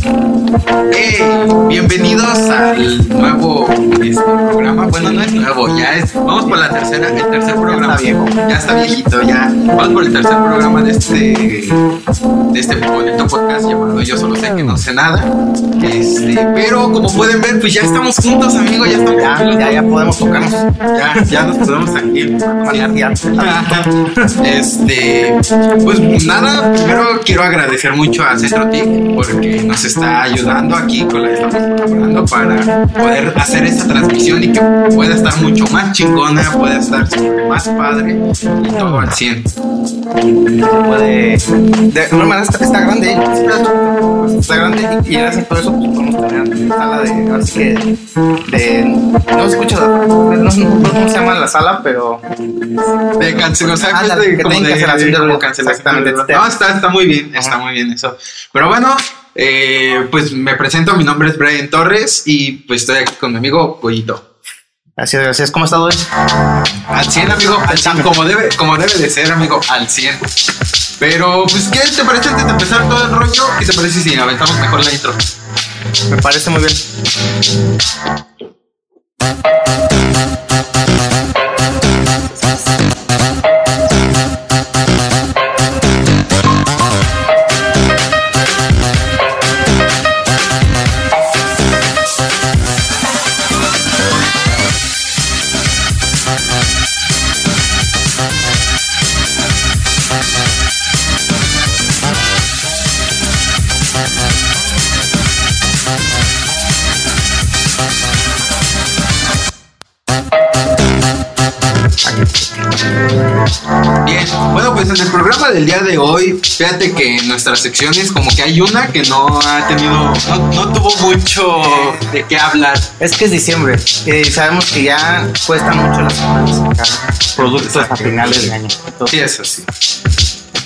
Hey, bienvenidos al nuevo este, programa. Bueno, no es nuevo, ya es. Vamos por la tercera, el tercer programa. está viejo. Ya está viejito, ya. Vamos por el tercer programa de este, de este bonito podcast llamado Yo solo sé que no sé nada. Este, pero como pueden ver, pues ya estamos juntos, amigos. Ya estamos Ya, juntos. ya, ya podemos tocarnos. Ya, ya nos podemos aquí. Este, pues nada, primero quiero agradecer mucho a Centro TIC porque nos está ayudando aquí con la que estamos colaborando para poder hacer esta transmisión y que pueda estar mucho más chingona, pueda estar más padre y todo al 100. Puede. De manera está, está grande. Está grande y, gracias por eso pues, podemos tener sala de. Así que. De, no se escucha. No, no, no se llama la sala, pero. De cancelación, o sea, Ah, la de- tienen de- cancelación de cancelación Exactamente. de. No, está, está muy bien, está muy bien eso. Pero bueno, eh, pues me presento, mi nombre es Brian Torres y pues estoy aquí con mi amigo Goyito. Gracias, gracias. ¿Cómo estás hoy? Al 100, amigo, al 100, como debe, como debe de ser, amigo, al 100. Pero, pues, ¿qué te parece antes de empezar todo el rollo? ¿Qué te parece si aventamos mejor la intro? Me parece muy. Bien, nuestras secciones como que hay una que no ha tenido, no, no tuvo mucho de qué hablar. Es que es diciembre y sabemos que ya cuesta mucho las semanas sacar productos a finales de año. Sí, eso sí.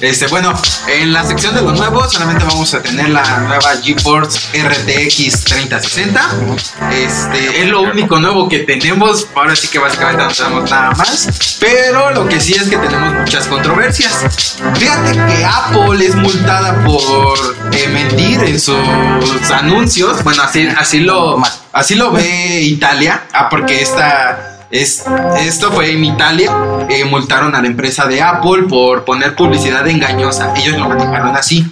Este, bueno, en la sección de los nuevos solamente vamos a tener la nueva GeForce RTX 3060. Este, es lo único nuevo que tenemos. Ahora sí que básicamente no tenemos nada más. Pero lo que sí es que tenemos muchas controversias. Fíjate que Apple es multada por eh, mentir en sus anuncios. Bueno, así, así lo, así lo ve Italia. Ah, porque esta. Es, esto fue en Italia, eh, multaron a la empresa de Apple por poner publicidad engañosa. Ellos lo manejaron así.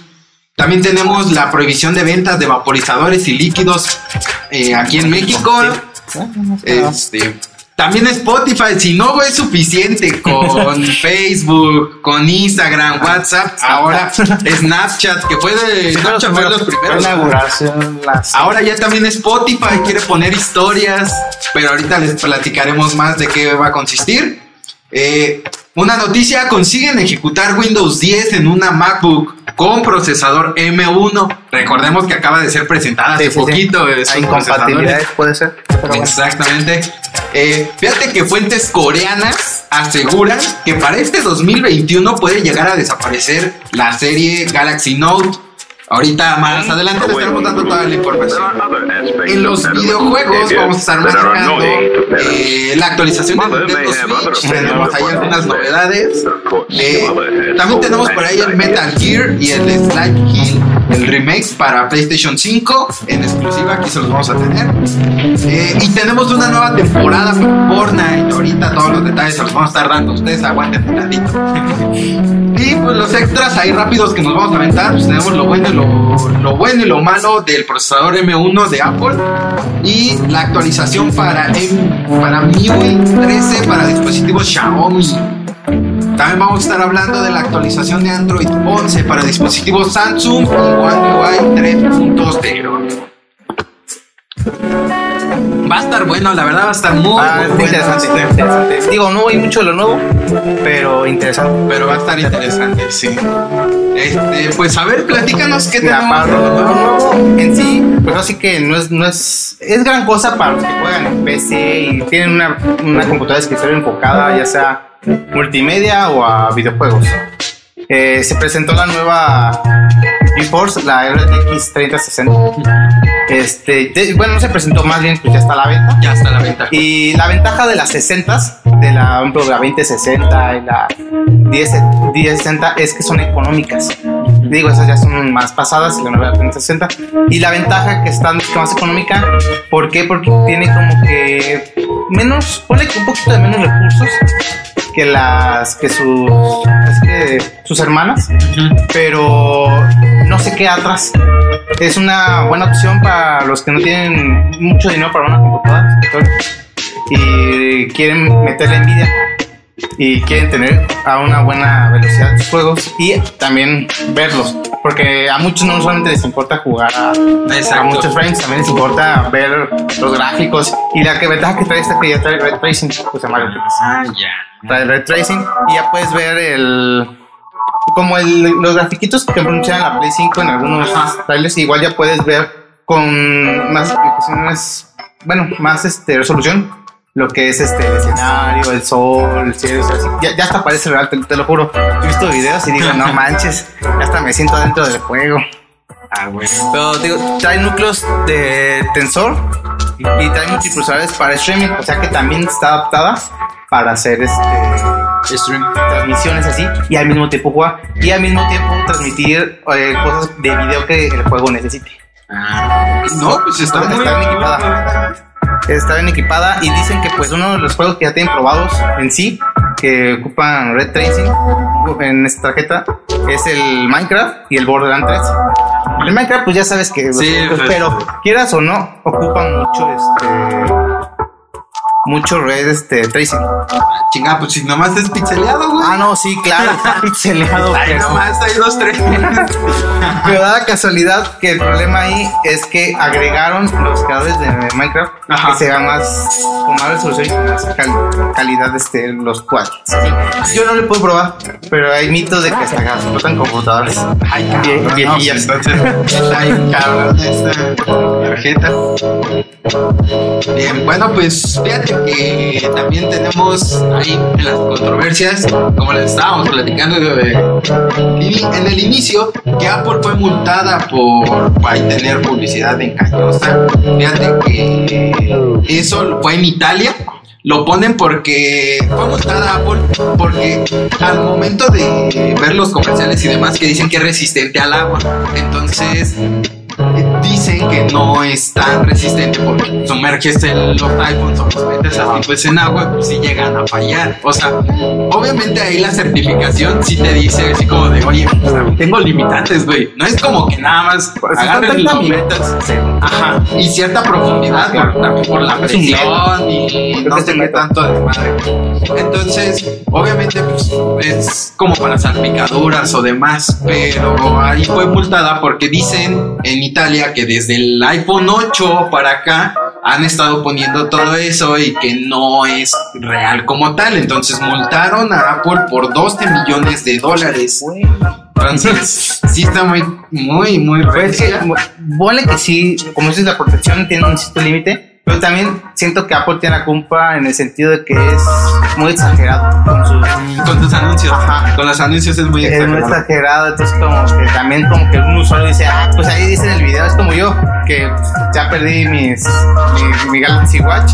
También tenemos la prohibición de ventas de vaporizadores y líquidos eh, aquí en México. Este, también Spotify, si no es suficiente con Facebook, con Instagram, WhatsApp, ahora Snapchat, que fue de Snapchat fue los primeros. Ahora ya también Spotify quiere poner historias, pero ahorita les platicaremos más de qué va a consistir. Eh, una noticia, consiguen ejecutar Windows 10 en una MacBook con procesador M1. Recordemos que acaba de ser presentada hace Sí, sí, sí. poquito. esos Hay incompatibilidades, puede ser. Exactamente. Eh, fíjate que fuentes coreanas aseguran que para este 2021 puede llegar a desaparecer la serie Galaxy Note. Ahorita más adelante les estaremos dando toda la información. En los videojuegos vamos a estar manejando eh, la actualización de Nintendo Switch. Tenemos ahí algunas novedades. Eh, también tenemos por ahí el Metal Gear y el Slide Hill, el remake para PlayStation 5 en exclusiva. Aquí se los vamos a tener. Eh, y tenemos una nueva temporada por Fortnite. Ahorita todos los detalles se los vamos a estar dando. Ustedes aguanten un ratito. y pues los extras ahí rápidos que nos vamos a aventar. Pues tenemos lo bueno y lo, lo bueno y lo malo del procesador M1 de Apple. Y la actualización para, M, para MIUI 13 para dispositivos Xiaomi. También vamos a estar hablando de la actualización de Android 11 para dispositivos Samsung y One UI 3.0. Va a estar bueno, la verdad va a estar muy, Ah, muy está bueno. interesante, interesante. Digo, no hay mucho de lo nuevo, pero interesante. Pero va a estar interesante, sí. Este, pues a ver, platícanos qué tenemos. para lo nuevo en sí, pues así que no es, no es, es gran cosa para los que juegan en PC y tienen una, una computadora de escritorio enfocada, ya sea multimedia o a videojuegos. Eh, se presentó la nueva GeForce, la RTX 3060. Este, de- bueno, no se presentó más bien, pues ya está a la venta. Ya está la venta. Y la ventaja de las 60 de la, ejemplo, la 2060 y la 10, 1060 es que son económicas. Digo, esas ya son más pasadas, la nueva 3060. Y la ventaja que está más económica, ¿por qué? Porque tiene como que menos, ponle que un poquito de menos recursos que las que sus que sus hermanas, pero no se queda atrás. Es una buena opción para los que no tienen mucho dinero para una computadora y quieren meterle envidia y quieren tener a una buena velocidad sus juegos y también verlos. Porque a muchos no solamente les importa jugar a, a muchos frames, también les importa ver los gráficos. Y la que ventaja que trae esta que ya trae Red Tracing, pues se llama Ah, ya. Trae Red Tracing y ya puedes ver el. Como el, los grafiquitos que pronuncian la Play 5 en algunos trailers, igual ya puedes ver con más aplicaciones, bueno, más este, resolución lo que es este el escenario, el sol, el cielo, así. Ya, ya hasta parece real, te, te lo juro. He visto videos y digo, no manches, ya hasta me siento dentro del juego. Ah, bueno. Pero digo, trae núcleos de tensor y, y trae multiprocesadores para streaming, o sea que también está adaptada para hacer este Stream. transmisiones así y al mismo tiempo jugar y al mismo tiempo transmitir eh, cosas de video que el juego necesite. Ah, no, pues está muy Está bien equipada. Está bien equipada y dicen que pues uno de los juegos que ya tienen probados en sí, que ocupan Red Tracing en esta tarjeta, es el Minecraft y el Borderlands 3. El Minecraft pues ya sabes que, Sí, pues. pero quieras o no, ocupan mucho este mucho Red este, Tracing. Chinga, pues si nomás es pixeleado, güey. Ah, no, sí, claro, está pixeleado. Ahí pero- nomás hay dos, tres. Pero da la casualidad que el problema ahí es que agregaron los creadores de Minecraft Ajá. que se vean más con más resolución y más cal- calidad este, los cuadros. Yo no le puedo probar, pero hay mitos de que hasta explotan computadores. Ay, cabrón, no, viejillas. pues, entonces, ay, cabrón, esta tarjeta. Bien, bueno, pues fíjate que también tenemos ahí en las controversias, como les estábamos platicando en el inicio, que Apple fue multada por, por tener publicidad engañosa. Fíjate que eso fue en Italia. Lo ponen porque fue multada Apple porque al momento de ver los comerciales y demás que dicen que es resistente al agua, entonces eh, dicen que no es tan resistente porque sumerges el, los iPhones o los metes así pues en agua pues sí llegan a fallar. O sea, obviamente ahí la certificación sí te dice así como de, oye, pues, tengo limitantes, güey. No es como que nada más son y lo 30 metas. Ajá, y cierta profundidad por- también por la presión y no se meta. tanto desmadre. Entonces, obviamente, pues es como para salpicaduras o demás, pero ahí fue multada porque dicen en Italia que desde el iPhone 8 para acá han estado poniendo todo eso y que no es real como tal. Entonces, multaron a Apple por 12 millones de dólares. Entonces, sí está muy, muy, muy Pues es que, que sí, como dices, la protección tiene un cierto límite, pero también siento que Apple tiene la culpa en el sentido de que es muy exagerado con sus Con tus anuncios. Ajá. Con los anuncios es muy es muy exagerado. exagerado, entonces como que también como que un usuario dice, ah, pues ahí dice en el video, es como yo, que ya perdí mis, mi, mi Galaxy Watch,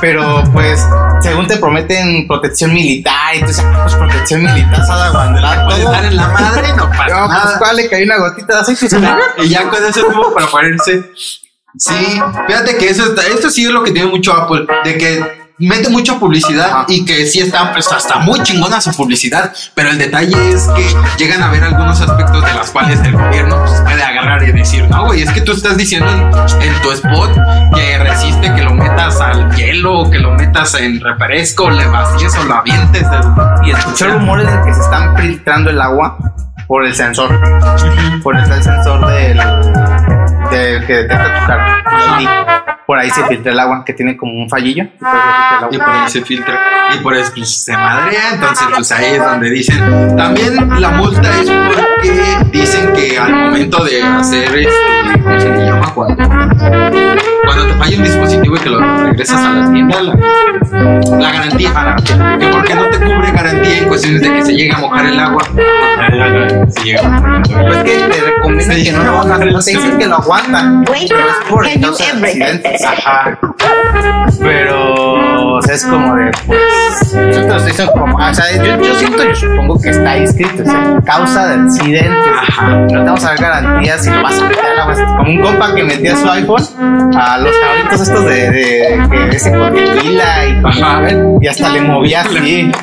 pero pues según te prometen protección militar, dices, ah, pues protección militar, sada guandelar, Puede estar en la madre, no pasa No, pues cuál le cae una gotita aceite y ya con eso tuvo para ponerse. Sí, fíjate que eso, esto sí es lo que tiene mucho Apple, de que mete mucha publicidad Ajá. y que sí está pues, hasta muy chingona su publicidad, pero el detalle es que llegan a ver algunos aspectos de las cuales el gobierno pues, puede agarrar y decir, no, güey, es que tú estás diciendo en, en tu spot que resiste que lo metas al hielo, que lo metas en refresco, le vacíes o lo avientes. Y escuché rumores de que se están filtrando el agua por el sensor, por el, el sensor del, del que detecta tu cara. Por ahí se filtra el agua, que tiene como un fallillo. y por ahí se filtra y por ahí se filtra. Y por eso pues, se madrea. Entonces pues ahí es donde dicen. También la multa es porque dicen que al momento de hacer este ¿cómo se le llama? cuando cuando te falla un dispositivo y que lo regresas a la tienda la, la garantía que porque no te cubre garantía en cuestiones de que se llegue a mojar el agua se llega a mojar el agua. Pues que te recomiendan que no lo hagas, no te dicen que lo aguantan. Wait, Pero es por accidentes. Ajá. Pero o sea, es como de, pues, yo te lo estoy diciendo como, o sea, yo, yo siento, yo supongo que está ahí escrito, o sea, causa de accidentes. Ajá. No te vamos a dar garantías si lo vas a meter al agua. Como un compa que metía su iPhone a los cabritos estos de, de que ese con tequila y Ajá. y hasta le movía así.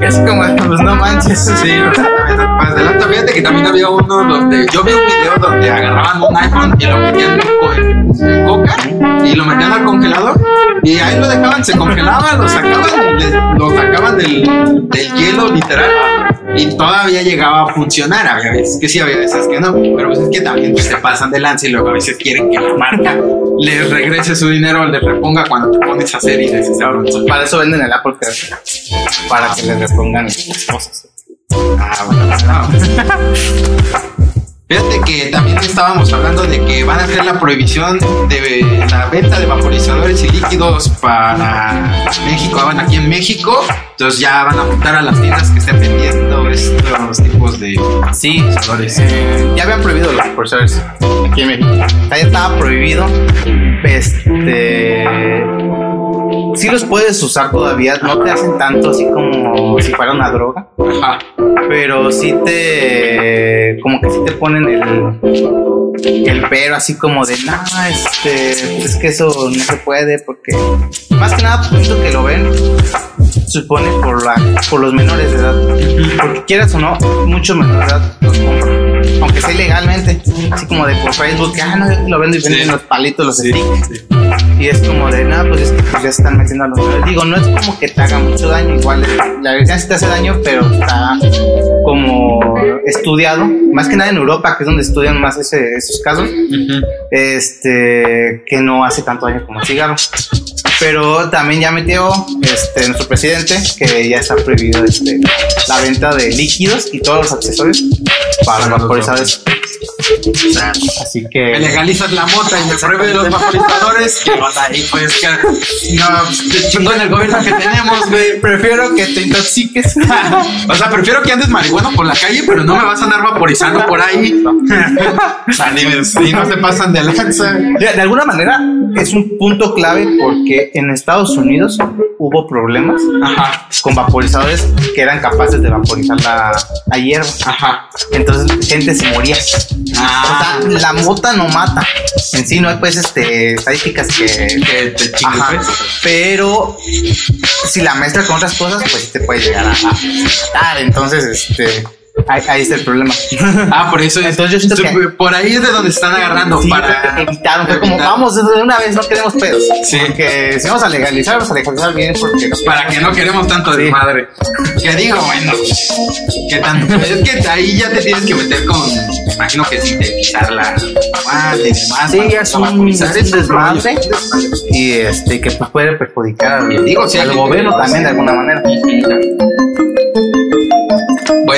Es como, pues no manches. Sí, exactamente. Más adelante, fíjate que también había uno donde yo vi un video donde agarraban un iPhone y lo metían en, coca y lo metían al congelador y ahí lo dejaban, se congelaba, lo sacaban le- lo sacaban del, del hielo literal y todavía llegaba a funcionar. Había veces que sí, había veces que no, pero pues es que también pues, se pasan de lanza y luego a veces quieren que la marca les regrese su dinero o les reponga cuando te pones a hacer y les Para eso venden el Apple Care. Para que le repongan las cosas. Ah, bueno, no. Fíjate que también estábamos hablando de que van a hacer la prohibición de la venta de vaporizadores y líquidos para México, ah, bueno, aquí en México. Entonces ya van a multar a las tiendas que estén vendiendo estos tipos de Sí, vaporizadores. eh, ya habían prohibido los profesores aquí en México. Ya estaba prohibido. Este. Sí los puedes usar todavía, no te hacen tanto así como si fuera una droga, Ajá. pero sí te. como que sí te ponen el. el pero así como de, no, este. es que eso no se puede porque. más que nada, pienso que lo ven, supone por, la, por los menores de edad. Porque quieras o no, muchos menores de edad los compran. Aunque sea ilegalmente. Así como de por Facebook, ah, no, lo vendo y venden Sí. los palitos, los Sí, sticks. sí. Y es como de, nada, pues es que pues, ya están metiendo a los menores. Digo, no es como que te haga mucho daño, igual la verdad sí te hace daño, pero está como estudiado, más que nada en Europa, que es donde estudian más ese- esos casos, Ujú. este, que no hace tanto daño como el cigarro. Pero también ya metió este, nuestro presidente que ya está prohibido este, la venta de líquidos y todos los accesorios para vaporizadores. Así me que legalizas la mota y me prohíbes los vaporizadores. Que onda ahí, pues que no, chingón el gobierno que tenemos, güey. prefiero que te intoxiques. O sea, prefiero que andes marihuana por la calle, pero no me vas a andar vaporizando por ahí. O sea, ni, ni no se pasan de lanza. De alguna manera es un punto clave porque en Estados Unidos hubo problemas Ajá, con vaporizadores que eran capaces de vaporizar la, la hierba. ajá. Entonces gente se moría. Ah, O sea, la mota no mata. En sí no hay pues este, estadísticas que... que te Ajá. pues. Pero si la mezclas con otras cosas, pues te puede llegar a, a matar. Entonces, este, ahí, ahí está el problema. Ah, por eso es. Entonces yo siento que- Por ahí es de donde están agarrando Sí, para. evitaron, fue como evitar. vamos de una vez, no queremos pedos. Sí. Porque si vamos a legalizar, vamos a legalizar bien porque no- Para que no queremos tanto de Sí. madre. Que digo, bueno, ¿qué tanto? Pues es que ahí ya te tienes que meter con, imagino que sintetizar la madre demás. Sí, ya es un, desmadre y este que pues, puede perjudicar al, Digo, gobierno que también de alguna manera.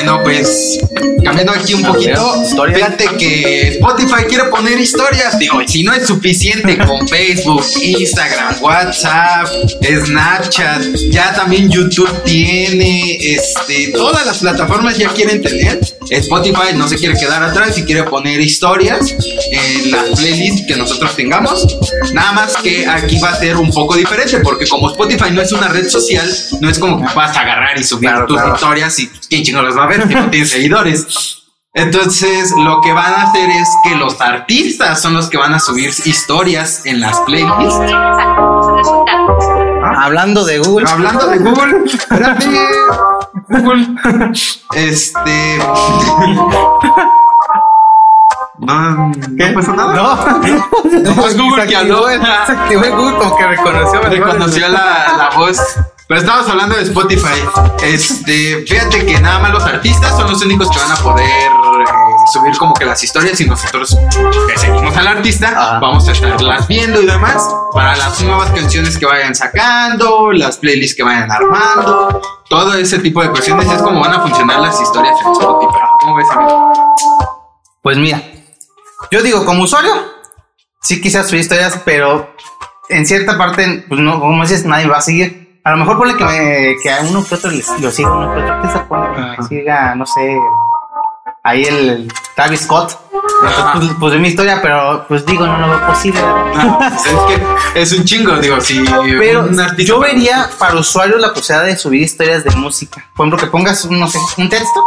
Bueno, pues cambiando aquí un poquito, fíjate que Spotify quiere poner historias. Digo, si no es suficiente con Facebook, Instagram, WhatsApp, Snapchat, ya también YouTube tiene, este, todas las plataformas ya quieren tener. Spotify no se quiere quedar atrás y quiere poner historias en las playlists que nosotros tengamos. Nada más que aquí va a ser un poco diferente porque como Spotify no es una red social, no es como que vas a agarrar y subir Claro, tus claro. historias y quién chingo las va a ver si no tiene seguidores. Entonces, lo que van a hacer es que los artistas son los que van a subir historias en las playlists. Hablando de Google, Hablando de Google, espérate, Google, este. No, ¿Qué? no pasó nada. No, No, es Google que habló. Se activó el Google como que reconoció. reconoció la, la voz. Pero estamos hablando de Spotify. Este, fíjate que nada más los artistas son los únicos que van a poder eh, subir como que las historias y nosotros que seguimos al artista Ajá. vamos a estarlas viendo y demás para las nuevas canciones que vayan sacando, las playlists que vayan armando, todo ese tipo de cuestiones es como van a funcionar las historias en Spotify. ¿Cómo ves, amigo? Pues mira, yo digo, como usuario, sí quise subir historias, pero en cierta parte, pues no, como dices, nadie va a seguir. A lo mejor pone que, me, que a uno que otro les- lo siga, uno que otro que se pone que me Ajá. siga, no sé, ahí el, el Travis Scott, Entonces, pues, puse mi historia, pero pues digo, no lo veo posible. No, pues, es que es un chingo, digo, si Pero un artista yo vería para usuarios la posibilidad de subir historias de música. Por ejemplo, que pongas, no sé, un texto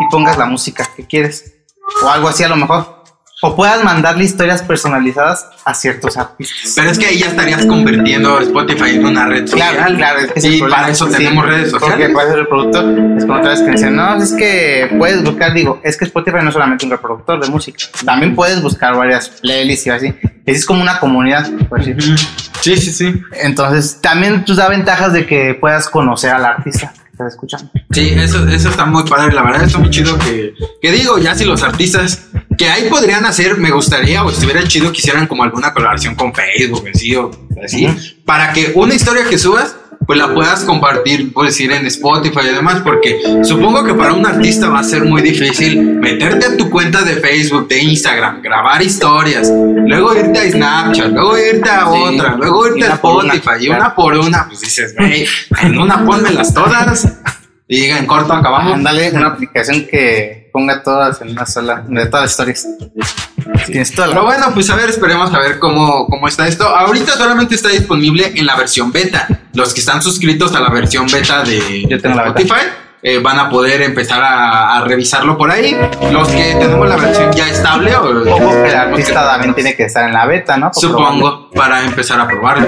y pongas la música que quieres. O algo así a lo mejor. O puedas mandarle historias personalizadas a ciertos artistas. Pero es que ahí ya estarías convirtiendo Spotify en una red social. Claro, claro, es Y problema. para eso Sí, tenemos redes Porque sociales. puede ser el productor. Es como otra vez que dicen, no, es que puedes buscar, digo, es que Spotify no es solamente un reproductor de música. También puedes buscar varias playlists y así. Es como una comunidad, por decir. Sí, sí, sí. Entonces, también pues, da ventajas de que puedas conocer al artista que estás escuchando. Sí, eso, eso está muy padre. La verdad está muy chido que, que digo, ya si los artistas que ahí podrían hacer, me gustaría o estuviera chido que hicieran como alguna colaboración con Facebook, así o así, Ujú. para que una historia que subas, pues la puedas compartir, puedes decir, en Spotify y demás, porque supongo que para un artista va a ser muy difícil meterte a tu cuenta de Facebook, de Instagram, grabar historias, luego irte a Snapchat, luego irte a Sí. otra, luego irte a por una, Spotify y una por una, pues dices, güey, en una pónmelas todas. Y en corto acabamos. Ándale, una aplicación que ponga todas en una sola, de todas las historias. Tienes toda Pero bueno, pues a ver, esperemos a ver cómo, cómo está esto. Ahorita solamente está disponible en la versión beta. Los que están suscritos a la versión beta de Yo tengo la beta. Spotify eh, van a poder empezar a, a revisarlo por ahí. Los que tenemos la versión ya estable, o que el artista también tiene que estar en la beta, ¿no? Por probarlo. Supongo, para empezar a probarlo.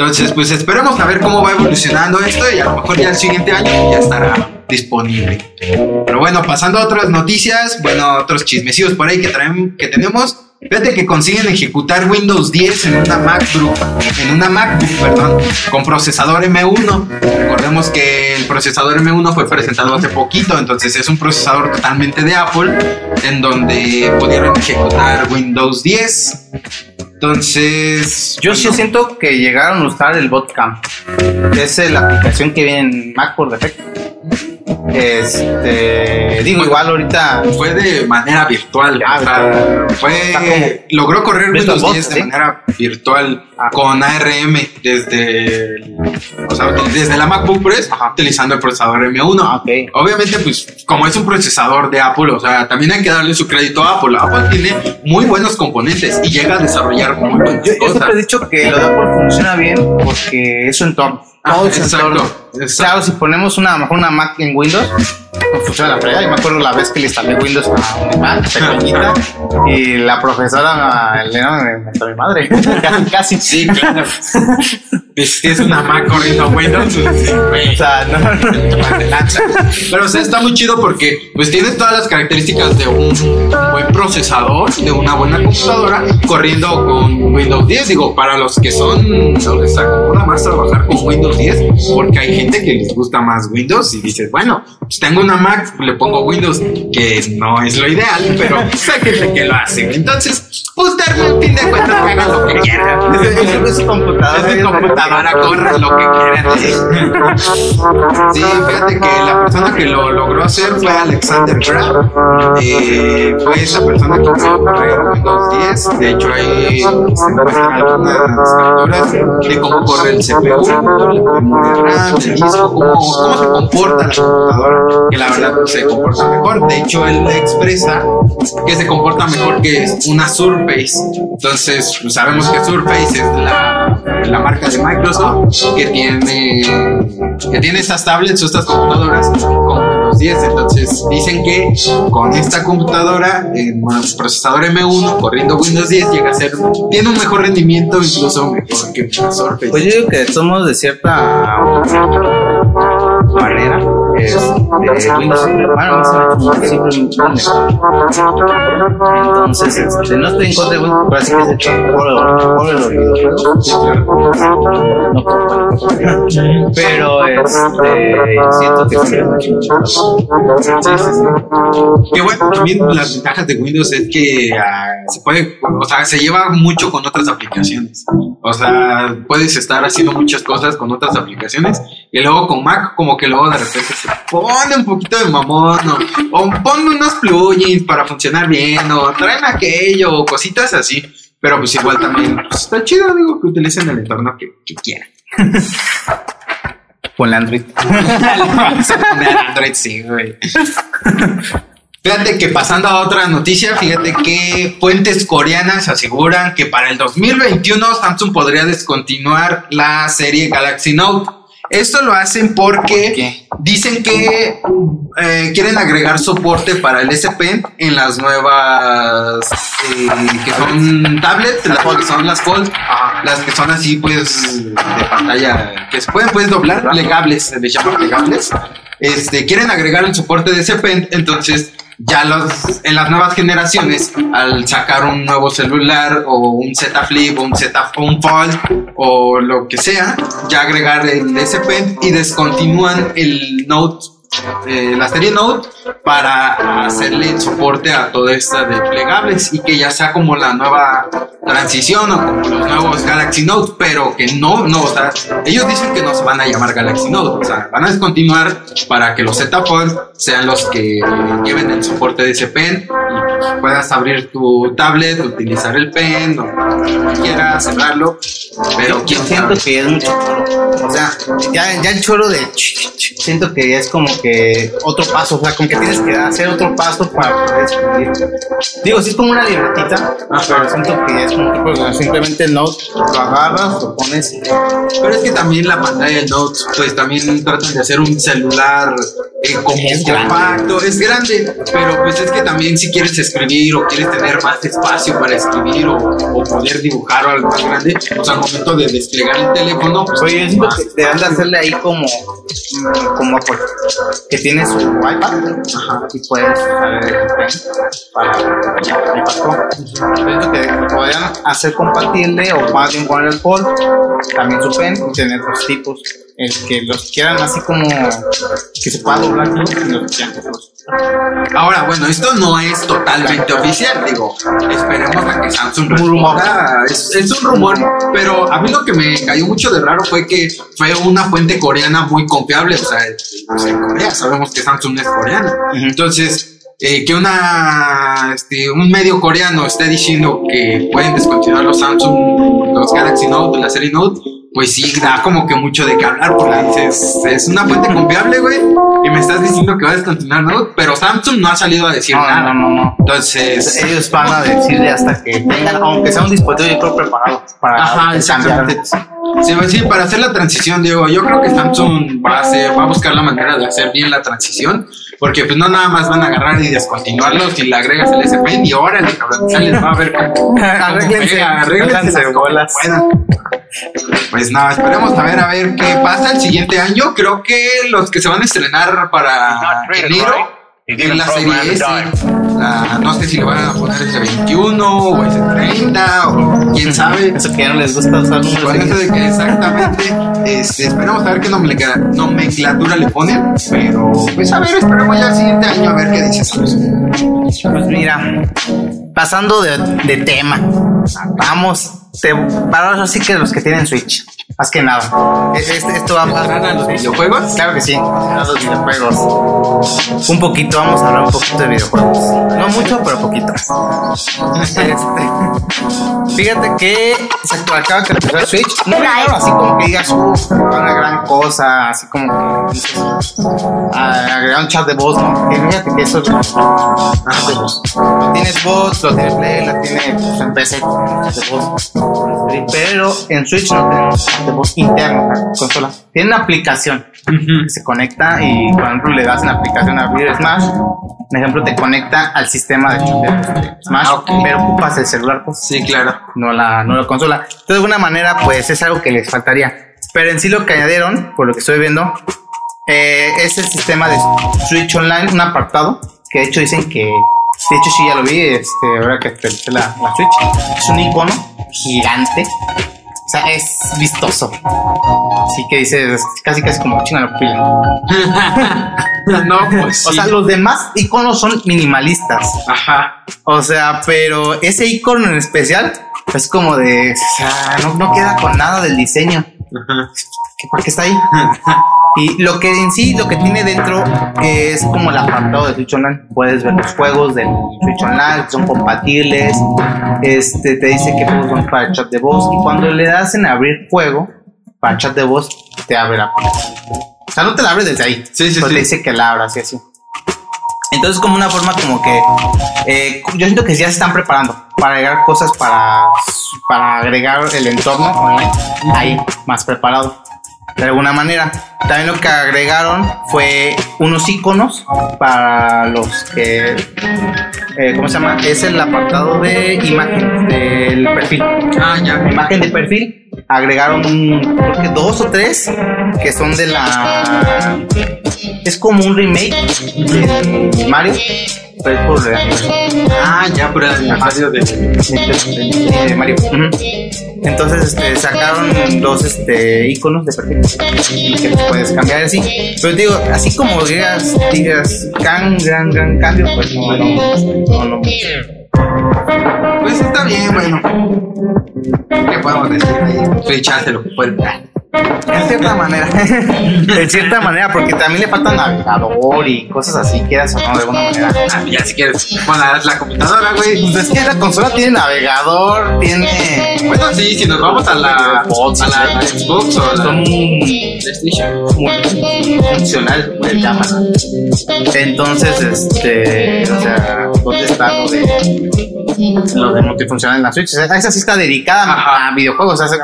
Entonces, pues esperemos a ver cómo va evolucionando esto y a lo mejor ya el siguiente año ya estará disponible. Pero bueno, pasando a otras noticias, bueno, otros chismecillos por ahí que, traen, que tenemos. Fíjate que consiguen ejecutar Windows 10 en una MacBook, en una MacBook, perdón, con procesador M1. Recordemos que el procesador M1 fue presentado hace poquito, entonces es un procesador totalmente de Apple, en donde pudieron ejecutar Windows 10. Entonces, Yo sí siento que llegaron a usar el Botcamp. que Es la aplicación que viene en Mac por defecto. Este, digo, igual ahorita fue de manera virtual. Ah, o sea, fue, como- logró correr Windows Box, 10 de manera virtual Ah. con ARM desde, el- o sea, desde la MacBook Pro utilizando el procesador M1. Ah. Obviamente, pues, como es un procesador de Apple, o sea, también hay que darle su crédito a Apple. Apple tiene muy buenos componentes y llega a desarrollar muy buenas Yo, siempre he dicho que lo de Apple funciona bien porque es su entorno. Ah, exacto, exacto. Claro, si ponemos una, a lo mejor una Mac en Windows, no funciona la frega. Yo me acuerdo la vez que le instalé Windows a mi Mac pequeñita y la profesora Elena me mentó mi madre. casi, casi. Sí, claro. es, es una Mac corriendo Windows. güey. O sea, no. Pero o sea, está muy chido porque pues tiene todas las características de un buen procesador, de una buena computadora, corriendo con Windows 10. Digo, para los que son, no les acomoda más trabajar con Windows 10, porque hay gente que les gusta más Windows y dices, bueno, pues tengo una Mac, le pongo Windows, que no es lo ideal, pero hay gente que lo hace. Entonces, pues termina, en fin de cuentas, hagan lo que quieran. Es, es- es su computadora. Es de computadora, corran lo que quieran. Sí, fíjate que la persona que lo logró hacer fue Alexander Graham. Eh, fue esa persona que pudo correr Windows 10. De hecho, ahí se muestran algunas capturas de cómo corre el CPU, el disco, cómo, cómo se comporta la computadora. Que la verdad se comporta mejor. De hecho, él expresa que se comporta mejor que una Surface. Entonces, sabemos que Surface es la, la marca de Microsoft que tiene, que tiene estas tablets o estas computadoras con Windows 10. Entonces, dicen que con esta computadora, en un procesador M1 corriendo Windows 10, llega a ser, tiene un mejor rendimiento, incluso mejor que Surface. Pues yo digo que somos de cierta manera. Entonces, este, no estoy en contra de pero así que por, los videojuegos. Pero este, siento que. Que bueno, también las ventajas de Windows es que ah, se puede, o sea, se lleva mucho con otras aplicaciones. O sea, puedes estar haciendo muchas cosas con otras aplicaciones y luego con Mac como que luego de repente se pone un poquito de mamón o, o ponle unos plugins para funcionar bien o traen aquello o cositas así. Pero pues igual también pues, está chido, digo, que utilicen el entorno que, que quieran. Con la Android. Sí, güey. Fíjate que pasando a otra noticia, fíjate que fuentes coreanas aseguran que para el 2021 Samsung podría descontinuar la serie Galaxy Note. Esto lo hacen porque dicen que eh, quieren agregar soporte para el S Pen en las nuevas eh, que son tablets, las que son las Fold, las que son así pues de pantalla que se pueden puedes doblar, plegables, se les llama plegables. Este, quieren agregar el soporte de ese entonces ya los, en las nuevas generaciones, al sacar un nuevo celular o un Z Flip o un Z un Fold o lo que sea, ya agregar el S Pen y descontinúan el Note eh, la serie Note para hacerle soporte a toda esta de plegables y que ya sea como la nueva transición o como los nuevos Galaxy Note, pero que no, no, o sea, ellos dicen que no se van a llamar Galaxy Note, o sea, van a descontinuar para que los Z Fold sean los que lleven el soporte de ese pen y puedas abrir tu tablet, utilizar el pen que quieras, cerrarlo, pero yo siento que es mucho choro. O sea, ya, ya el choro de siento que es como que otro paso, o sea, como que tienes que hacer otro paso para poder escribir. Digo, sí es como una libretita, pero siento que es como que simplemente el note lo agarras, lo pones Pero es que también la pantalla del Note, pues también tratan de hacer un celular eh, como Es grande. compacto, es grande, pero pues es que también si quieres escribir o quieres tener más espacio para escribir o, o poder dibujar o algo más grande, pues al momento de desplegar el teléfono, pues Oye, siento más que te han de hacerle ahí como, mm, como Apple, que tiene su iPad y puedes usar el para el iPad Pro. Siento que podrían hacer compatible o más bien poner el Fold, también su pen y tener dos tipos. El que los quieran así como que se pueda doblar y los que quieran que los- Ahora, bueno, esto no es totalmente oficial, digo, esperemos a que Samsung responda, es, es un rumor, pero a mí lo que me cayó mucho de raro fue que fue una fuente coreana muy confiable, o sea, pues, en Corea sabemos que Samsung es coreana, entonces... eh, que una este, un medio coreano esté diciendo que pueden descontinuar los Samsung, los Galaxy Note, la serie Note, pues sí da como que mucho de qué hablar, porque dices, es una fuente confiable, güey, y me estás diciendo que va a descontinuar Note, pero Samsung no ha salido a decir No, nada. no, no, no. Entonces, Ellos van a decirle hasta que tengan, aunque sea un dispositivo yo creo preparado para Ajá, cambiar. Sí, pues sí, para hacer la transición, digo, yo creo que Samsung va a, hacer, va a buscar la manera de hacer bien la transición, porque pues no nada más van a agarrar y descontinuarlos y le agregas el S Pen y órale, cabrón, ya les va a ver Arréglense, arréglense bolas. Pues nada, esperemos a ver a ver qué pasa el siguiente año. Creo que los que se van a estrenar para enero es la serie S. La- no sé si le van a poner S21 o S30 o quién sabe. Eso que ya no les gusta usar de que exactamente, este, esperemos a ver qué nomenclatura, nomenclatura le ponen, pero pues a ver, esperemos ya el siguiente año a ver qué dice. Pues mira, pasando de, de tema, vamos, te, para ahora sí que los que tienen Switch, más que nada. Es- es- esto va ¿Entrarán a los videojuegos? Claro que sí, a los videojuegos. Un poquito, vamos a hablar un poquito de videojuegos. No mucho, pero poquito. Este, fíjate que se acaba de empezar Switch. No claro, así como que digas, "Uf, una gran cosa, así como que dices, ah, agregar un chat de voz, ¿no? Fíjate que eso es lo chat de voz. Lo tienes voz, lo tienes play, lo tienes pues, en PC, chat de voz. Pero en Switch no tenemos voz interno, la consola. Tiene una aplicación que se conecta y por ejemplo le das la aplicación a abrir Smash, por ejemplo te conecta al sistema de de Smash, Ah, ok. pero ocupas el celular pues, Sí, claro. no la, no la consola. Entonces de alguna manera pues es algo que les faltaría. Pero en sí lo que añadieron, por lo que estoy viendo, eh, es el sistema de Switch Online, un apartado, que de hecho dicen que, de hecho sí ya lo vi, este, ahora que actualicé la, la Switch, es un icono gigante, o sea, es vistoso. Así que dices, casi casi como chinga la pila. no, pues O sí. sea, los demás iconos son minimalistas. Ajá. O sea, pero ese icono en especial es como de, o sea, no, no queda con nada del diseño. Ajá. ¿Qué- ¿Por qué está ahí? Y lo que en sí, lo que tiene dentro es como el apartado de Switch Online. Puedes ver los juegos del Switch Online, son compatibles. Este te dice que juegos son para chat de voz. Y cuando le das en abrir juego para chat de voz, te abre la. O sea, no te la abre desde ahí. Sí, sí, pero sí. te dice que la abras y así. Entonces como una forma como que eh, yo siento que ya se están preparando para agregar cosas para, para agregar el entorno online ahí más preparado de alguna manera. También lo que agregaron fue unos iconos para los que, eh, ¿cómo se llama? Es el apartado de imagen del perfil. Ah, ya. Imagen de perfil. Agregaron creo que dos o tres que son de la. Es como un remake de Mario. Aniversario Ah, ya, pero el aniversario de. Mario. Entonces este, sacaron dos este, iconos de perfil que puedes cambiar así. Pero digo, así como digas, digas, gran, gran, gran cambio, pues no, no, no. Pues está bien, bueno. ¿Qué podemos decir ahí? Hace lo que puede. En cierta manera. en cierta manera, porque también le falta navegador y cosas así, quieras o no, de alguna manera. Ah, ya si quieres, pon la, la computadora, güey. Pues es que la consola tiene navegador, tiene. Bueno, sí, si nos vamos a la, a la Xbox o a la PlayStation. funcional, le llaman. Entonces, este. O sea, ¿dónde está lo de. Lo de multifuncional en la Switch? O sea, esa sí está dedicada Ajá. a videojuegos. O sea,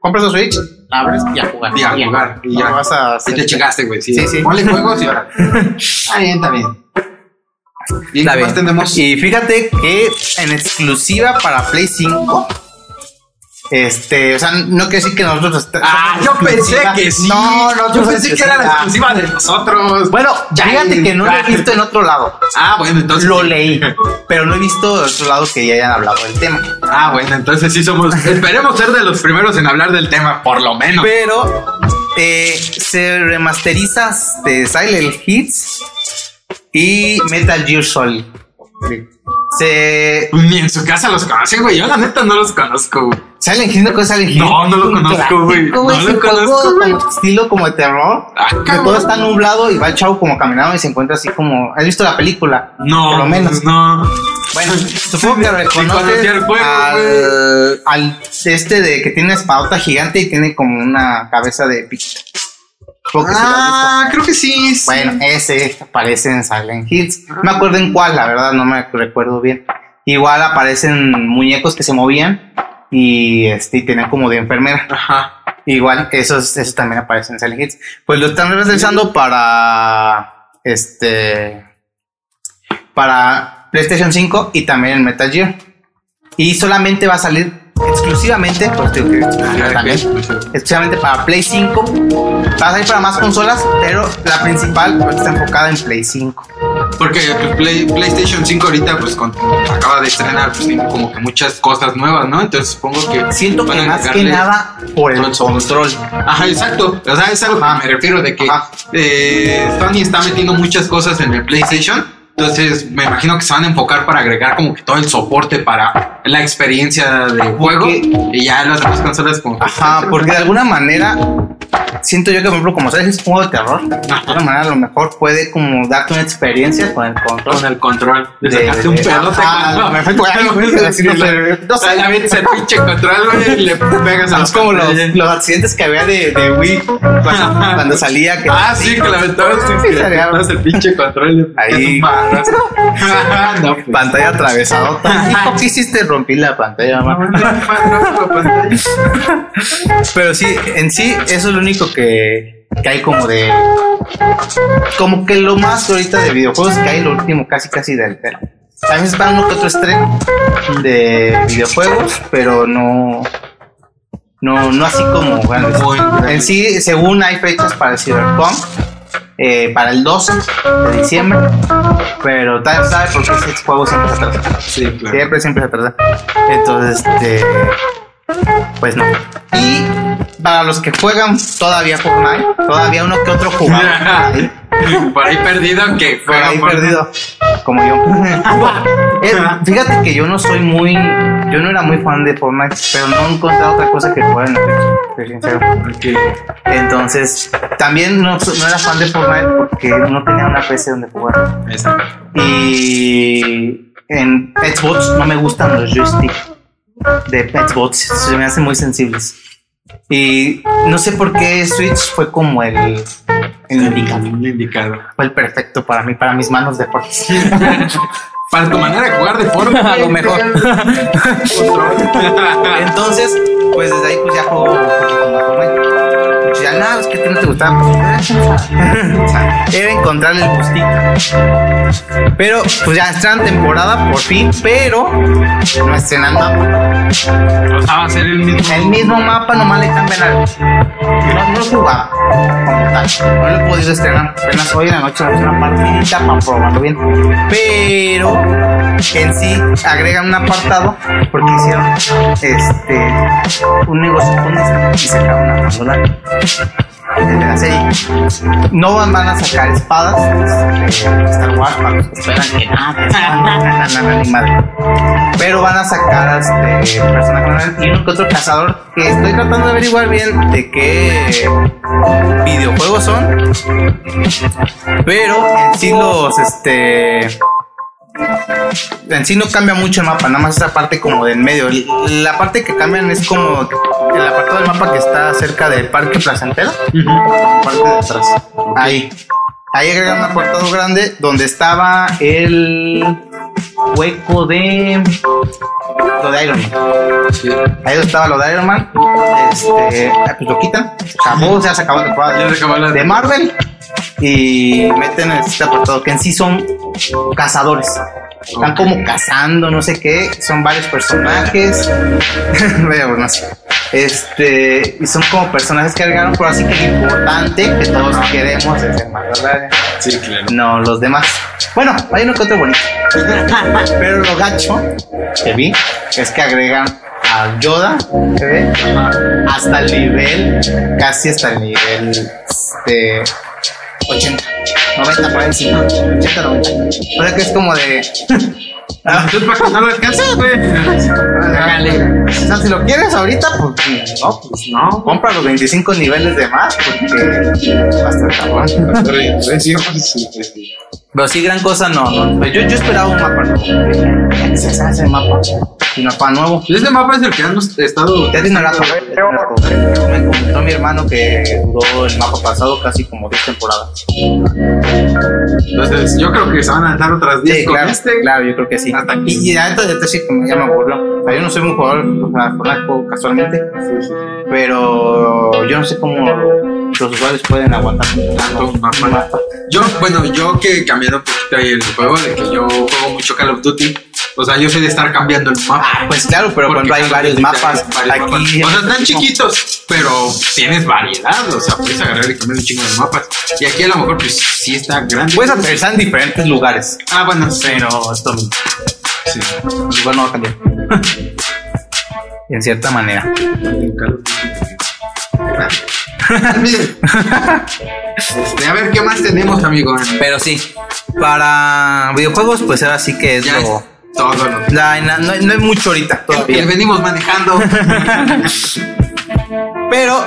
compras tu Switch, abres y a jugar. Y a jugar, y ya. No vas a Y hacer- te chingaste, güey. Sí, Sí, sí. Ponle juegos y ahora. Está bien, está bien. ¿Y Está bien. más tenemos? Y fíjate que en exclusiva para Play 5, este, o sea, no quiere decir que nosotros. Ah, yo pensé que sí. No, no, yo pensé que era la exclusiva de nosotros. Bueno, Ya, fíjate que no lo he visto en otro lado. Ah, bueno, entonces. Lo leí, pero no he visto de otro lado que ya hayan hablado del tema. Ah, bueno, entonces sí somos. Esperemos ser de los primeros en hablar del tema, por lo menos. Pero eh, se remasteriza de Silent Hits y Metal Gear Solid. Se. Ni en su casa los conocen, güey. Yo la neta no los conozco. güey. Silent Hill, ¿no Hill? No, no lo conozco, güey. No lo conozco, güey. estilo como de terror. Ah, Que todo está nublado y va el chavo como caminando y se encuentra así como. ¿Has visto la película? No, Por lo menos. no. Bueno, supongo que reconoces juego, al, al este de que tiene una espadota gigante y tiene como una cabeza de pito. Que sí. Ah, creo que sí. sí. Bueno, ese aparece en Silent Hills. No me acuerdo en cuál, la verdad, no me recuerdo bien. Igual aparecen muñecos que se movían y este y tenían como de enfermera. Ajá. Igual, esos, esos también aparecen en Silent Hills. Pues lo están realizando para este para PlayStation 5 y también en Metal Gear. Y solamente va a salir exclusivamente, pues digo que exclusiva también, exclusivamente para Play 5. Va a salir para más consolas, pero la principal pues, está enfocada en Play 5. Porque pues, Play- PlayStation 5 ahorita pues con- acaba de estrenar pues, tiene como que muchas cosas nuevas, ¿no? Entonces supongo que Siento que más que nada por el control. Ajá, exacto. O sea, es a lo que me refiero de que eh, Sony está metiendo muchas cosas en el PlayStation. Entonces, me imagino que se van a enfocar para agregar como que todo el soporte para la experiencia de juego. Y ya las demás consolas como que- Ajá, porque de alguna manera siento yo que, por ejemplo, como sabes, es un juego de terror, de alguna manera a lo mejor puede como darte una experiencia con el control. con el control. De- un me fue- así no sé, no sé. Le avientas el pinche control, güey, y le pegas a Es los como los, los accidentes que había de, de Wii cuando, cuando salía. Que, Ah, sí, que la sí, el pinche control. le Ahí. no, pues. Pantalla atravesada. ¿Qué hiciste? Rompí la pantalla, mamá. Pero sí, en sí, eso es lo único que, que hay como de. Como que lo más ahorita de videojuegos que hay, lo último casi casi del del- También espera uno que otro estreno de videojuegos, pero no. No, no así como grandes. En sí, según hay fechas para el Cyberpunk, eh, para el 12 de diciembre, pero tal sabe porque ese juego siempre se atrasa. Sí, claro. Siempre, siempre se atrasa. Entonces, este. Pues no. Y para los que juegan todavía Fortnite, todavía uno que otro jugador. Por ahí perdido que Por ahí por- perdido, como yo. Fíjate que yo no soy muy. Yo no era muy fan de Fortnite, pero no he encontrado otra cosa que jugar en soy sincero. Entonces, también no, no era fan de Fortnite porque no tenía una PC donde jugar. Y en Xbox no me gustan los joysticks de Xbox, se me hacen muy sensibles. Y no sé por qué Switch fue como el, el indicado. El indicado. Fue el perfecto para mí, para mis manos de fuerza. Para tu manera de jugar de forma. A lo mejor. Entonces, pues desde ahí pues ya juego un ya nada, es que a ti no te gustaba. Pues, o sea, era encontrarle el gustito. Pero pues ya estrenan temporada por fin, pero no estrenan mapa. O sea, va a ser el mismo. El mismo mapa, nomás le cambian algo. No, no jugaba como tal. No lo he podido estrenar. Apenas hoy en la noche vamos una partidita para probarlo bien. Pero en sí agregan un apartado porque hicieron este un negocio con Disney y sacaron una consola de la serie. No van van a sacar espadas de Star Wars para los que esperan que no. Pero van a sacar este personajes y uno que otro cazador que estoy tratando de averiguar bien de qué videojuegos son. Pero en sí los este en sí no cambia mucho el mapa, nada más esa parte como de en medio. La parte que cambian es como el apartado del mapa que está cerca del parque placentero, la parte de atrás. Ahí. Ahí agregan un apartado grande donde estaba el hueco de lo de Iron Man. Sí. Ahí donde estaba lo de Iron Man. Este, ah, pues lo quitan. Se acabó temporada Ya se acabó la- de Marvel. Y meten este apartado que en sí son cazadores. Están como cazando, no sé qué. Son varios personajes. Veo, no sé. Este, y son como personajes que agregaron, pero así que lo importante que todos queremos es el. Sí, claro. No los demás. Bueno, hay uno que otro bonito. Pero lo gacho que vi es que agregan a Yoda ¿se ve? hasta el nivel, casi hasta el nivel de 80, 90 por encima, 80, 90. O sea que es como de. Ah, para que no lo alcances, güey. Hágale. o sea, si lo quieres ahorita, pues no, pues no. Compra los 25 niveles de más porque va a estar cabrón. Pero sí, gran cosa no, no. Yo, yo esperaba un mapa. ¿Qué se hace ese mapa? Un mapa nuevo. Ese mapa es el que han estado. Ya tiene rato. Me comentó mi hermano que duró el mapa pasado casi como 10 temporadas. Entonces, yo creo que se van a dar otras 10 Sí, con claro, este. claro, yo creo que sí. Hasta aquí. Y ya entonces esto sí como ya me aburrió. O sea, yo no soy un jugador, o sea, Fortnite juego casualmente, pero yo no sé cómo los usuarios pueden aguantar Tanto un mapa. mapa. Yo, bueno, yo que cambiaron un poquito ahí el juego, de que yo juego mucho Call of Duty. O sea, yo soy de estar cambiando el mapa. Ah, pues claro, pero cuando hay varios mapas, varios aquí. mapas. O sea, están chiquitos, pero tienes variedad. O sea, puedes agarrar y cambiar un chingo de mapas. Y aquí a lo mejor, pues sí está grande. Puedes aterrizar en diferentes lugares, Ah, bueno, pero esto. Sí. El lugar no va a cambiar. en cierta manera. Miren. Este, a ver, ¿qué más tenemos, amigo? Pero sí, para videojuegos, pues ahora sí que es Ya es lo. Todo lo la- na- no, no hay mucho ahorita todavía. venimos manejando. Pero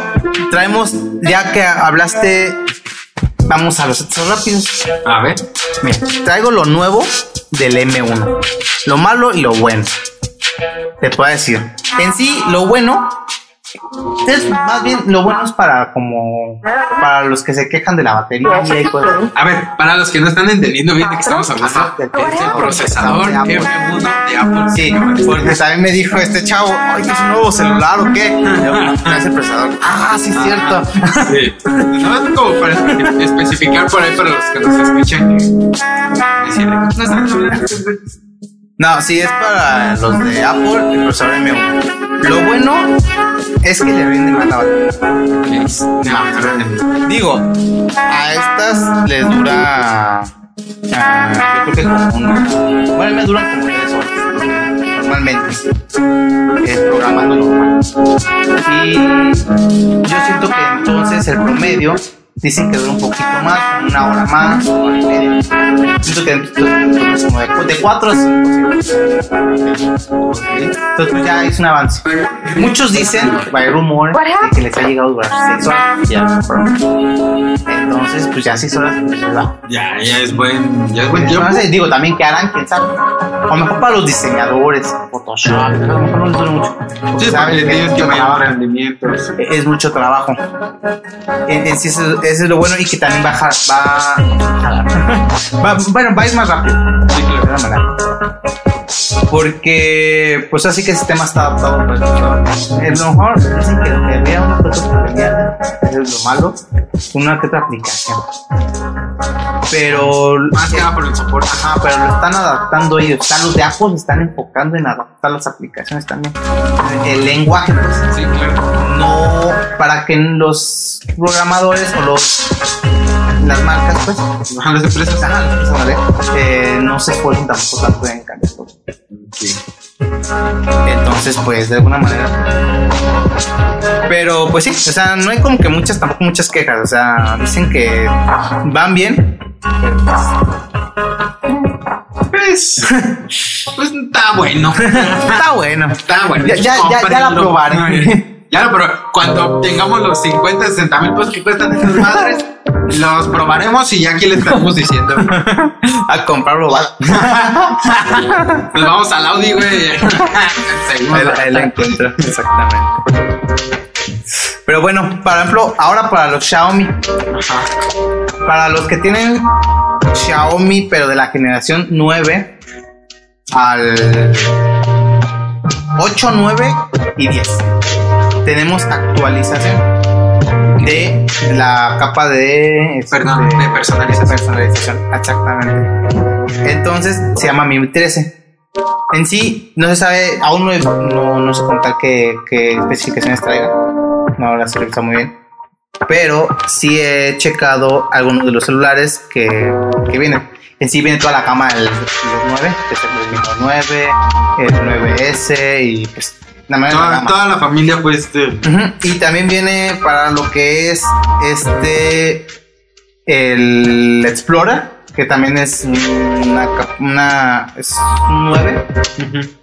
traemos, ya que hablaste, vamos a los hechos rápidos. A ver. Mira, traigo lo nuevo del M1. Lo malo y lo bueno. Te puedo decir. En sí, lo bueno es más bien lo bueno es para como para los que se quejan de la batería y cosas. A ver, para los que no están entendiendo bien de qué estamos hablando, Del es el procesador de Apple. M1 de Apple. Sí, porque también me dijo este chavo, oye, ¿es un nuevo celular o qué? Y yo, "No, no es el procesador. Ah, sí, es cierto. Sí. Nada más como para espe- especificar por ahí para los que nos escuchan. que decirle, no. No, sí, es para los de Apple, el procesador M1. Lo bueno es que le rinde más la batería. No, Digo, a estas les dura. ah, yo creo que como una. Bueno, me duran como tres horas. Normalmente. Es programando normal. Y yo siento que entonces el promedio dicen que dura un poquito más, una hora más, una hora y media. Siento que entonces, de, de 4 a 5. Entonces ya es un avance. Muchos dicen, hay rumores de que les ha llegado a durar 6 horas. Ya, entonces, pues ya 6 horas pues, ya. Ya, ya es buen, ya es buen tiempo. Entonces, digo, también que harán, quién sabe. A lo mejor para los diseñadores, Photoshop, a lo mejor no les dura mucho. Sí, ¿Sabes? porque tienes que mucho medir trabajo. rendimientos. Es mucho trabajo. En, en sí, eso, es lo bueno y que también va a ja- va, va- bueno, va a ir más rápido. Porque, pues así que el sistema está adaptado para. A lo mejor dicen que había una cosa que es lo malo, una que otra aplicación. Pero, Más que nada por el soporte. ajá, pero lo están adaptando ellos. Están los de Apple se están enfocando en adaptar las aplicaciones también. El lenguaje, pues Sí, claro. no para que los programadores o los las marcas pues las empresas. ajá, las empresas, ¿vale? Eh, no se esfuercen tampoco tanto en cambiarlo Sí. Entonces pues de alguna manera pero pues sí o sea no hay como que muchas tampoco muchas quejas o sea dicen que van bien pero pues, Pues, pues está bueno. está bueno Está bueno. Ya- ya- ya- ya la probaré. Ya lo pero cuando tengamos los 50, 60 mil pesos que cuestan esas madres, los probaremos y ya aquí le estaremos diciendo. a comprarlo vale Nos vamos al Audi, güey. Ahí, la encuentro, exactamente. Pero bueno, por ejemplo, ahora para los Xiaomi, Ajá. para los que tienen Xiaomi, pero de la generación 9 al 8, 9 y 10, tenemos actualización de la capa de, este, Perdón, de personalización. personalización, exactamente. Entonces se llama Mi 13. En sí, no se sabe, aún no, no, no sé contar qué, qué especificaciones traiga. No las revisado muy bien. Pero sí he checado algunos de los celulares que, que vienen. En sí viene toda la gama del, de los 9, que es el Redmi 9, el 9S y pues la de la Toda, toda la familia, pues, de- Ujú, Y también viene para lo que es este el Explorer, que también es una, una es un 9,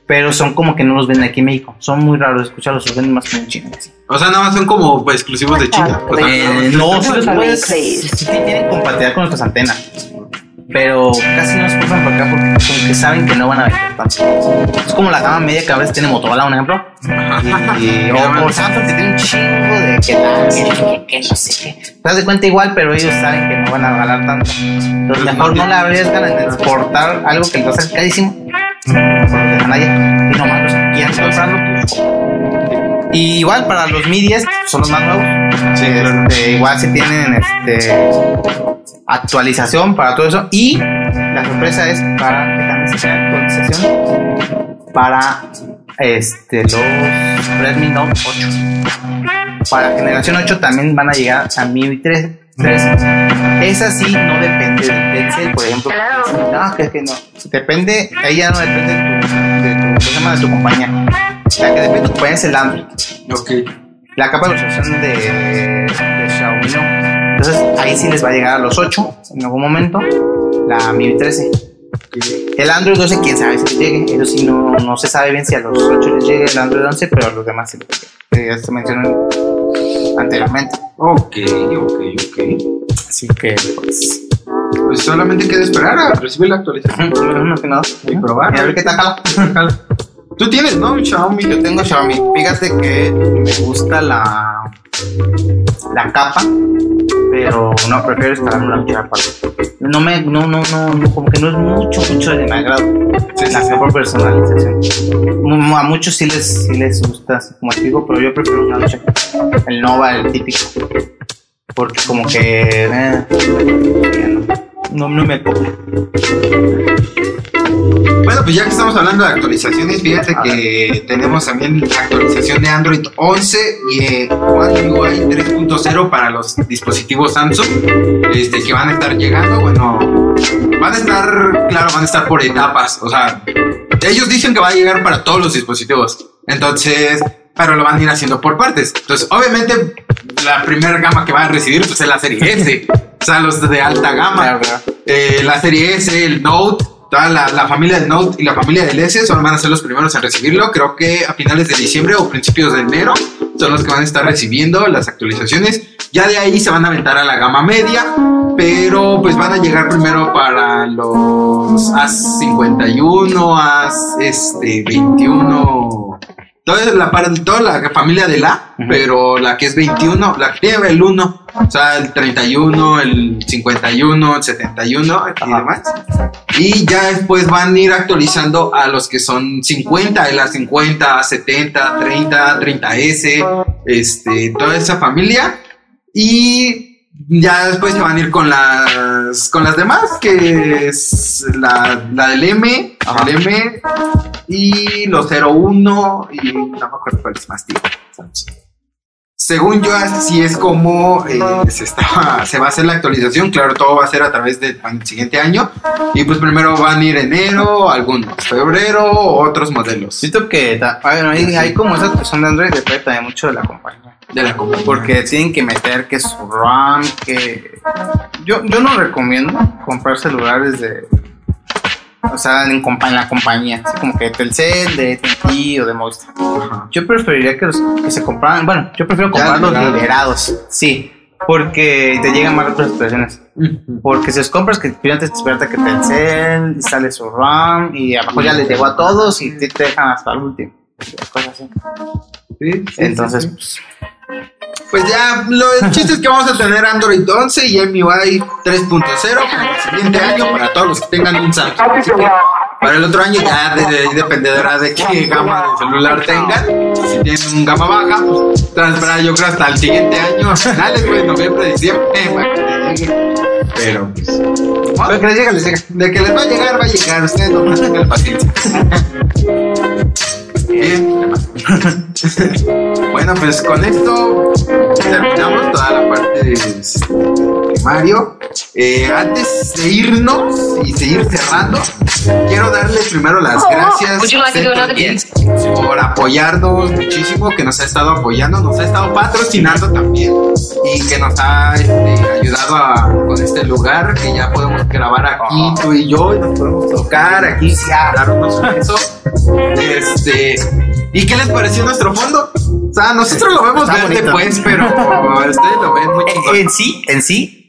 pero son como que no los venden aquí en México. Son muy raros de escucharlos, los venden más como en China. así. O sea, nada más son como pues, exclusivos de China. O sea, Eh, no, los puedes, sí tienen compatibilidad con nuestras antenas. Pero casi no los pasan por acá porque como que saben que no van a vender tanto. Es como la gama media que a veces tiene Motorola, un ejemplo. Y, o, o Samsung que tiene un chingo de que, la- que, que no sé qué. Te das de cuenta igual, pero ellos saben que no van a regalar tanto. Entonces mejor no le arriesgan en exportar algo que les va a salir carísimo. Por dejan allá. Y nomás los que quieran comprarlo. Y igual para los Mi 10 son los más nuevos. Sí. Este, igual se tienen este, actualización para todo eso. Y la sorpresa es para que también se tenga actualización para este, los Redmi Note 8. Para generación 8 también van a llegar a Mi 3. 3. Esa sí no depende del Pixel, por ejemplo. No, que, que no. Depende, ya no depende de tu, de tu, ¿cómo se llama? de tu compañía. La que depende de tu compañía es el Android Ok. la capa de actualización de, de Xiaomi no. Entonces ahí sí les va a llegar a los 8 en algún momento. La Mi 13. El Android 12, quién sabe si les llegue. Eso sí, no, no se sabe bien si a los 8 les llegue el Android 11, pero a los demás sí les ya se mencionó anteriormente. Ok, ok, ok. Así que, pues. Pues solamente queda esperar a recibir la actualización No, que nada. y probar. Y a ver qué tal jala. Tú tienes, ¿no? Xiaomi. Yo tengo Xiaomi. Fíjate que me gusta la, la capa, pero no prefiero instalar una tira aparte. No me, no, no, no, como que no es mucho, mucho de mi agrado. La capa personalización. Mu- A muchos sí les, sí les gusta, como te digo, pero yo prefiero una noche. El Nova, el típico. Porque como que, eh, no, no me coge. Bueno, pues ya que estamos hablando de actualizaciones, fíjate que tenemos también la actualización de Android 11 y eh, One UI 3.0 para los dispositivos Samsung, este, que van a estar llegando. Bueno, van a estar, claro, van a estar por etapas. O sea, ellos dicen que va a llegar para todos los dispositivos. Entonces, pero lo van a ir haciendo por partes. Entonces, obviamente, la primera gama que va a recibir pues, es la serie S. O sea, los de alta gama. Eh, la serie S, el Note, la, la familia del Note y la familia del S son, van a ser los primeros en recibirlo. Creo que a finales de diciembre o principios de enero son los que van a estar recibiendo las actualizaciones. Ya de ahí se van a aventar a la gama media, pero pues van a llegar primero para los A51, A este, 21 toda la, toda la familia de la, Ujú. pero la que es 21, la que lleva el 1, o sea, el 31, el 51, el 71 y demás. Y ya después van a ir actualizando a los que son 50, de las 50, 70, 30, 30S, este, toda esa familia. Y ya después se van a ir con las con las demás, que es la, la del M, Ajá. el M y los 01 y no me acuerdo cuál es más tío. Según yo, así es como eh, se, está, se va a hacer la actualización. Claro, todo va a ser a través del siguiente año. Y pues primero van a ir enero, algunos, febrero, otros modelos Siento que bueno, hay, hay como esas personas de Android depende también mucho de la compañía. De la compañía. Porque tienen que meter que su RAM, que... Yo, yo no recomiendo comprar celulares de... O sea, en, compa- en la compañía. Así como que Telcel, de AT&T o de Movistar. Yo preferiría que, los, que se compraran... Bueno, yo prefiero comprar los liberados. Sí. Porque te llegan más otras expresiones. Porque si los compras, que primero te espérate que Telcel instale su RAM y abajo ya les llegó a todos y te, te dejan hasta el último. Cosas así. Sí, sí, Entonces, sí, pues. Pues ya, lo, el chiste es que vamos a tener Android 11 y MIUI 3.0 para el siguiente año para todos los que tengan un Samsung. Así que para el otro año ya de- de- dependerá de qué gama de celular tengan. Si tienen un gama baja, pues esperar yo creo hasta el siguiente año, a finales, pues, noviembre, diciembre, para que llegue. Pero pues, Pero que les les de que les va a llegar, va a llegar. Ustedes no tengan paciencia. Bueno, pues con esto terminamos toda la parte de Mario. Eh, antes de irnos y seguir cerrando, quiero darle primero las gracias like another Geeks, por apoyarnos muchísimo, que nos ha estado apoyando, nos ha estado patrocinando también y que nos ha este, ayudado a- con este lugar que ya podemos grabar aquí tú y yo y nos podemos tocar aquí dar unos besos este y qué les pareció nuestro fondo o sea nosotros lo vemos Está verde bonito. pues pero ustedes lo ven muy en sí, en sí,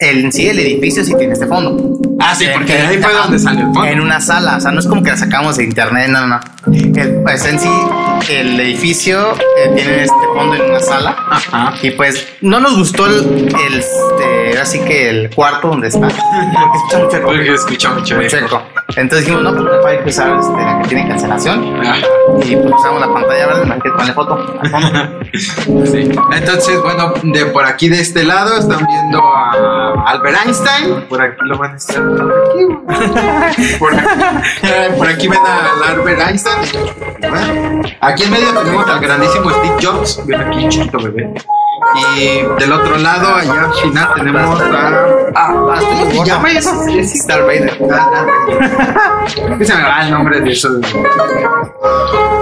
el, en sí, el edificio sí tiene este fondo. ah sí porque ahí fue donde salió el fondo En una sala, o sea, no es como que la sacamos de internet, no, no. El- pues en sí, el edificio eh, tiene este fondo en una sala. Ajá. Y pues no nos gustó el, el este, así que el cuarto donde está. Porque escucha mucho eco. porque escucha mucho Mucho eco. Entonces dijimos, no, pues hay que usar este, la que tiene cancelación. Ah, Y pues usamos la pantalla verde, más que ponerle foto. sí. Entonces, bueno, de por aquí de este lado están viendo a Albert Einstein. Por aquí lo van a estar por aquí. Por aquí, por aquí ven a Albert Einstein. Bueno, aquí en medio tenemos al grandísimo Steve Jobs. Ven aquí, chiquito bebé. Y del otro lado, allá al final, tenemos a. Ah, ¿Cómo se llama? Es, es Vader. Ah. Que se me va el nombre de eso.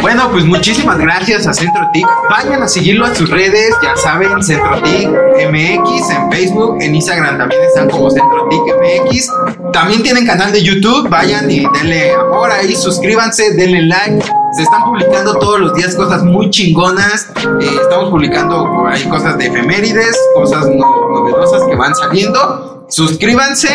Bueno, pues muchísimas gracias a CentroTIC. Vayan a seguirlo a sus redes, ya saben, CentroTIC MX en Facebook, en Instagram también están como CentroTIC MX. También tienen canal de YouTube, vayan y denle amor ahí, suscríbanse, denle like. Se están publicando todos los días cosas muy chingonas. Eh, estamos publicando por ahí cosas de efemérides, cosas no- novedosas que van saliendo. Suscríbanse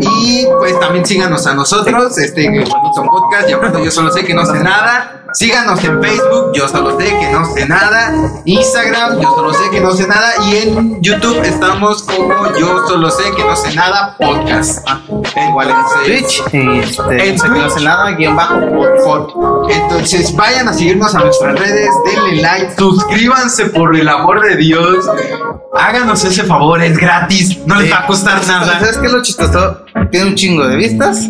y pues también síganos a nosotros, este bonito podcast, ya cuando yo solo sé que no sé nada. Síganos en Facebook, yo solo sé que no sé nada. Instagram, yo solo sé que no sé nada. Y en YouTube estamos como yo solo sé que no sé nada podcast. Igual en Twitch. Este, En no sé que no sé Twitch. nada, guion bajo. foto. Entonces vayan a seguirnos a nuestras redes, denle like, suscríbanse por el amor de Dios. Háganos ese favor, es gratis, no les va a costar nada. ¿Sabes qué es lo chistoso? Tiene un chingo de vistas.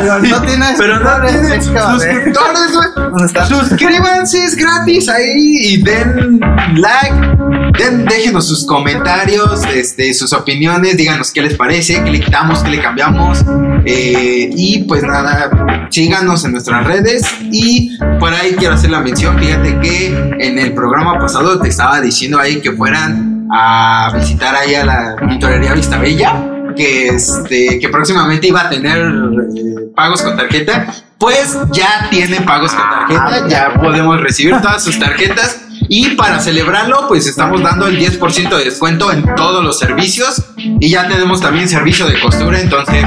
Pero no tiene Pero no suscriptores, tiene suscriptores, güey. Suscríbanse, es gratis ahí y den like. Den, déjenos sus comentarios, este, sus opiniones, díganos qué les parece, qué le quitamos, qué le cambiamos. eh, y pues nada, síganos en nuestras redes. Y por ahí quiero hacer la mención, fíjate que en el programa pasado te estaba diciendo ahí que fueran a visitar ahí a la pintorería Vista Bella. Que, este, que próximamente iba a tener eh, pagos con tarjeta, pues ya tiene pagos con tarjeta, ya podemos recibir todas sus tarjetas. Y para celebrarlo pues estamos dando el 10% de descuento en todos los servicios. Y ya tenemos también servicio de costura, entonces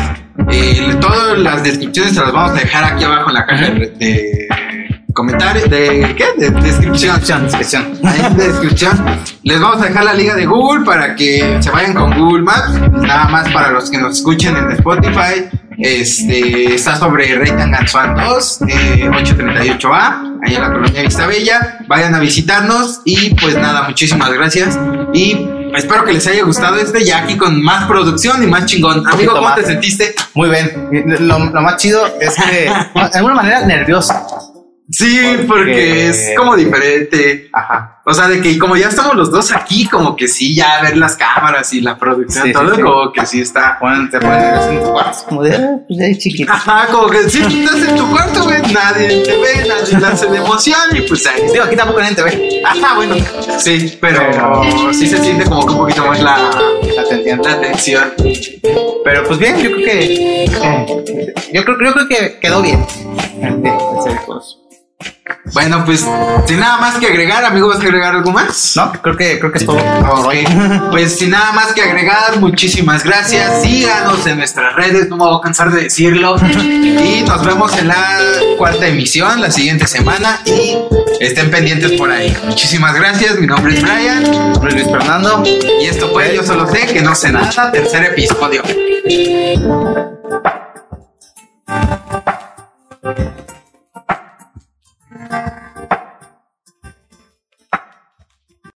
eh, todas las descripciones se las vamos a dejar aquí abajo en la caja de, de comentario, de ¿qué? De descripción. Descripción. Ahí en la descripción les vamos a dejar la liga de Google para que se vayan con Google Maps. Nada más para los que nos escuchen en Spotify. Este está sobre Rey Tanganzuan 2, eh, 838A, ahí en la colonia Vista Bella. Vayan a visitarnos y pues nada, muchísimas gracias. Y espero que les haya gustado este ya aquí con más producción y más chingón. Amigo, ¿cómo más. te sentiste? Muy bien. Lo, lo más chido es que, de alguna manera, nervioso. Sí, Porque- porque es como diferente. Ajá. O sea, de que como ya estamos los dos aquí, como que sí, ya ver las cámaras y la producción, Sí, todo, sí. como que sí está. Ponen, te nervioso en tu cuarto. Como de, ah, pues ahí chiquito. Ajá, como que sí, tú estás en tu cuarto, güey, nadie te ve, nadie hace la emoción y pues ahí. Digo, aquí tampoco nadie te ve. Ajá, bueno, sí, pero Pero- sí se siente como que un poquito más la, La atención. la tensión. Pero pues bien, yo creo que. eh, yo, creo, yo creo que quedó bien. En serio, pues. Bueno, pues sin nada más que agregar, amigo, ¿vas a agregar algo más? No, creo que, creo que es todo. Pues sin nada más que agregar, muchísimas gracias. Síganos en nuestras redes, no me voy a cansar de decirlo. Y nos vemos en la cuarta emisión la siguiente semana. Y estén pendientes por ahí. Muchísimas gracias. Mi nombre es Brian. Soy Luis Fernando. Y esto fue Yo Solo Sé que no sé nada. Tercer episodio.